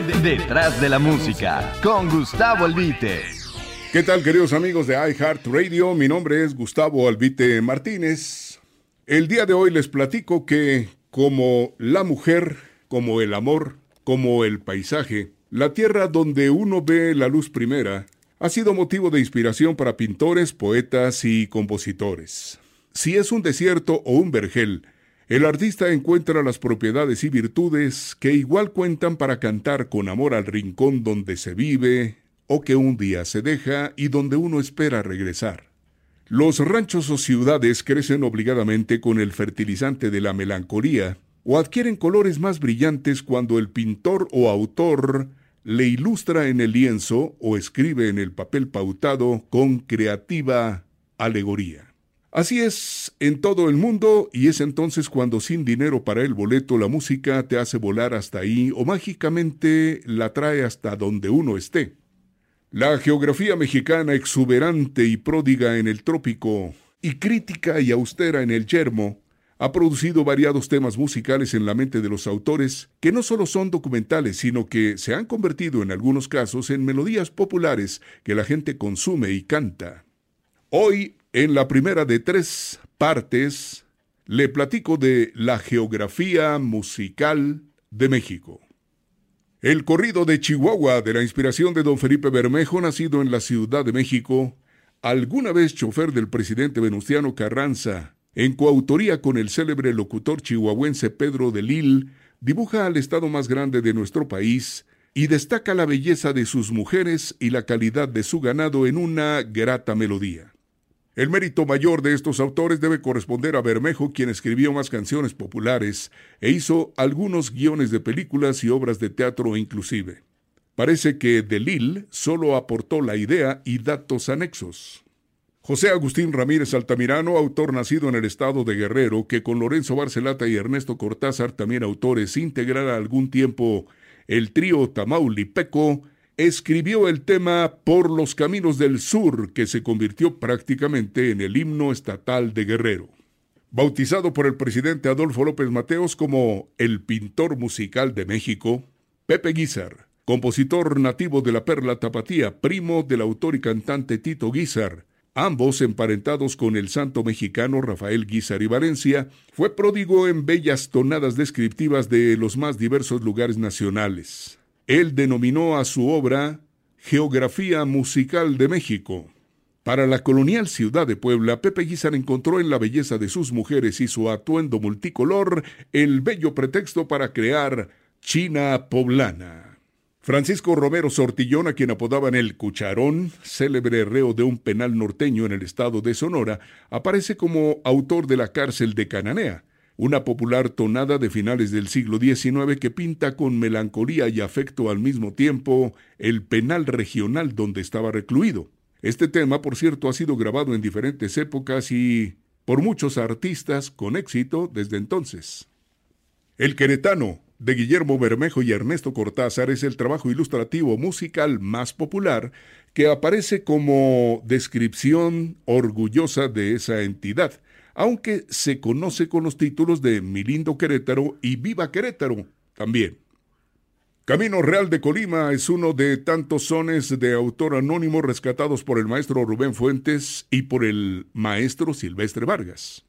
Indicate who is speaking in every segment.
Speaker 1: Detrás de la música, con Gustavo Albite.
Speaker 2: ¿Qué tal, queridos amigos de iHeartRadio? Mi nombre es Gustavo Albite Martínez. El día de hoy les platico que, como la mujer, como el amor, como el paisaje, la tierra donde uno ve la luz primera, ha sido motivo de inspiración para pintores, poetas y compositores. Si es un desierto o un vergel, el artista encuentra las propiedades y virtudes que igual cuentan para cantar con amor al rincón donde se vive o que un día se deja y donde uno espera regresar. Los ranchos o ciudades crecen obligadamente con el fertilizante de la melancolía o adquieren colores más brillantes cuando el pintor o autor le ilustra en el lienzo o escribe en el papel pautado con creativa alegoría. Así es en todo el mundo y es entonces cuando sin dinero para el boleto la música te hace volar hasta ahí o mágicamente la trae hasta donde uno esté. La geografía mexicana exuberante y pródiga en el trópico y crítica y austera en el yermo ha producido variados temas musicales en la mente de los autores que no solo son documentales, sino que se han convertido en algunos casos en melodías populares que la gente consume y canta. Hoy en la primera de tres partes, le platico de la geografía musical de México. El corrido de Chihuahua, de la inspiración de don Felipe Bermejo, nacido en la Ciudad de México, alguna vez chofer del presidente Venustiano Carranza, en coautoría con el célebre locutor chihuahuense Pedro de Lille, dibuja al estado más grande de nuestro país y destaca la belleza de sus mujeres y la calidad de su ganado en una grata melodía. El mérito mayor de estos autores debe corresponder a Bermejo, quien escribió más canciones populares e hizo algunos guiones de películas y obras de teatro inclusive. Parece que Delil solo aportó la idea y datos anexos. José Agustín Ramírez Altamirano, autor nacido en el estado de Guerrero, que con Lorenzo Barcelata y Ernesto Cortázar, también autores, integrara algún tiempo el trío Tamaulipeco, escribió el tema Por los Caminos del Sur, que se convirtió prácticamente en el himno estatal de Guerrero. Bautizado por el presidente Adolfo López Mateos como el pintor musical de México, Pepe Guizar, compositor nativo de la Perla Tapatía, primo del autor y cantante Tito Guizar, ambos emparentados con el santo mexicano Rafael Guizar y Valencia, fue pródigo en bellas tonadas descriptivas de los más diversos lugares nacionales. Él denominó a su obra Geografía Musical de México. Para la colonial ciudad de Puebla, Pepe Guizar encontró en la belleza de sus mujeres y su atuendo multicolor el bello pretexto para crear China poblana. Francisco Romero Sortillón, a quien apodaban el Cucharón, célebre reo de un penal norteño en el estado de Sonora, aparece como autor de la cárcel de Cananea, una popular tonada de finales del siglo XIX que pinta con melancolía y afecto al mismo tiempo el penal regional donde estaba recluido. Este tema, por cierto, ha sido grabado en diferentes épocas y por muchos artistas con éxito desde entonces. El Queretano, de Guillermo Bermejo y Ernesto Cortázar, es el trabajo ilustrativo musical más popular que aparece como descripción orgullosa de esa entidad aunque se conoce con los títulos de Mi lindo Querétaro y Viva Querétaro también. Camino Real de Colima es uno de tantos sones de autor anónimo rescatados por el maestro Rubén Fuentes y por el maestro Silvestre Vargas.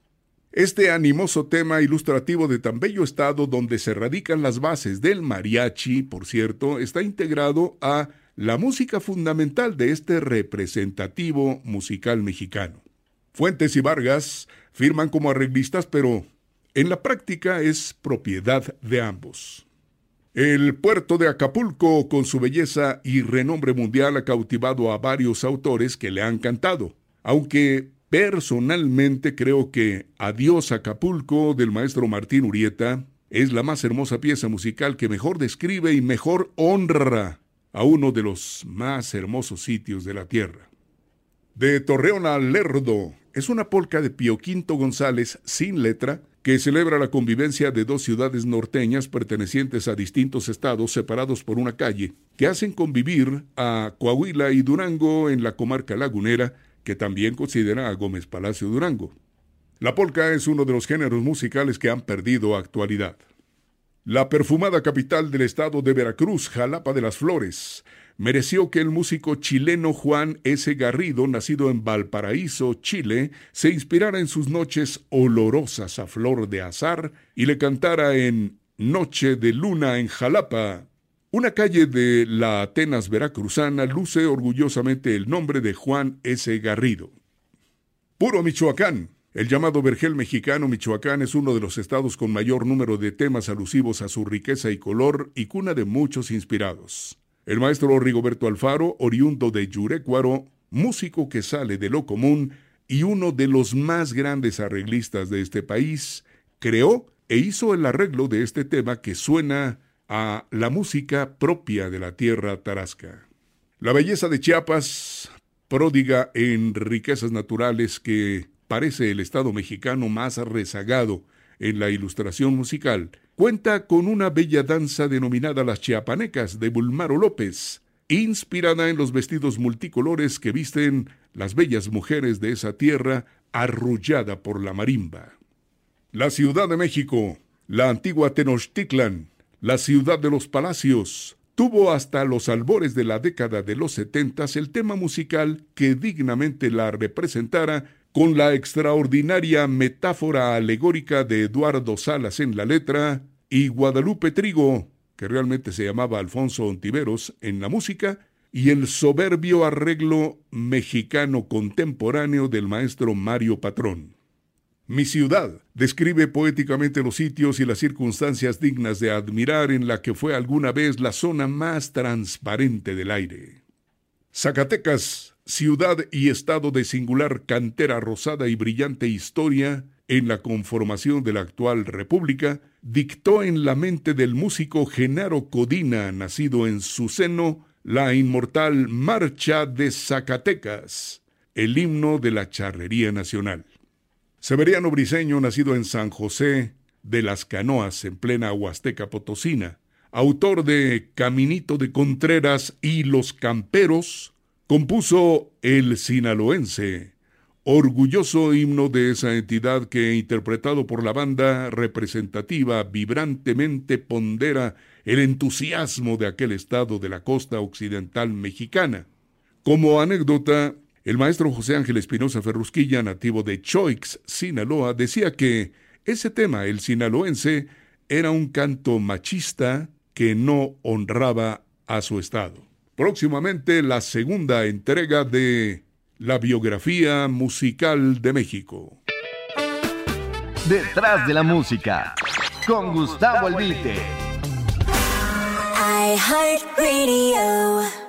Speaker 2: Este animoso tema ilustrativo de tan bello estado donde se radican las bases del mariachi, por cierto, está integrado a la música fundamental de este representativo musical mexicano. Fuentes y Vargas firman como arreglistas, pero en la práctica es propiedad de ambos. El puerto de Acapulco, con su belleza y renombre mundial, ha cautivado a varios autores que le han cantado, aunque personalmente creo que Adiós Acapulco del maestro Martín Urieta es la más hermosa pieza musical que mejor describe y mejor honra a uno de los más hermosos sitios de la tierra. De Torreón a Lerdo, es una polca de Pio Quinto González sin letra que celebra la convivencia de dos ciudades norteñas pertenecientes a distintos estados separados por una calle, que hacen convivir a Coahuila y Durango en la comarca lagunera, que también considera a Gómez Palacio Durango. La polca es uno de los géneros musicales que han perdido actualidad. La perfumada capital del estado de Veracruz, Jalapa de las Flores, mereció que el músico chileno Juan S. Garrido, nacido en Valparaíso, Chile, se inspirara en sus noches olorosas a flor de azar y le cantara en Noche de Luna en Jalapa. Una calle de la Atenas veracruzana luce orgullosamente el nombre de Juan S. Garrido. Puro Michoacán. El llamado Vergel mexicano Michoacán es uno de los estados con mayor número de temas alusivos a su riqueza y color y cuna de muchos inspirados. El maestro Rigoberto Alfaro, oriundo de Yurecuaro, músico que sale de lo común y uno de los más grandes arreglistas de este país, creó e hizo el arreglo de este tema que suena a la música propia de la tierra tarasca. La belleza de Chiapas, pródiga en riquezas naturales que parece el Estado mexicano más rezagado en la ilustración musical, cuenta con una bella danza denominada las chiapanecas de Bulmaro López, inspirada en los vestidos multicolores que visten las bellas mujeres de esa tierra arrullada por la marimba. La Ciudad de México, la antigua Tenochtitlan, la ciudad de los palacios, tuvo hasta los albores de la década de los setentas el tema musical que dignamente la representara con la extraordinaria metáfora alegórica de Eduardo Salas en la letra y Guadalupe Trigo, que realmente se llamaba Alfonso Ontiveros, en la música, y el soberbio arreglo mexicano contemporáneo del maestro Mario Patrón. Mi ciudad describe poéticamente los sitios y las circunstancias dignas de admirar en la que fue alguna vez la zona más transparente del aire. Zacatecas ciudad y estado de singular cantera rosada y brillante historia en la conformación de la actual república, dictó en la mente del músico Genaro Codina, nacido en su seno, la inmortal Marcha de Zacatecas, el himno de la charrería nacional. Severiano Briseño, nacido en San José de las Canoas, en plena Huasteca Potosina, autor de Caminito de Contreras y Los Camperos, compuso el sinaloense, orgulloso himno de esa entidad que, interpretado por la banda representativa, vibrantemente pondera el entusiasmo de aquel estado de la costa occidental mexicana. Como anécdota, el maestro José Ángel Espinosa Ferrusquilla, nativo de Choix, Sinaloa, decía que ese tema, el sinaloense, era un canto machista que no honraba a su estado. Próximamente la segunda entrega de la biografía musical de México.
Speaker 1: Detrás de la música, con Gustavo Albite.
Speaker 3: I Radio.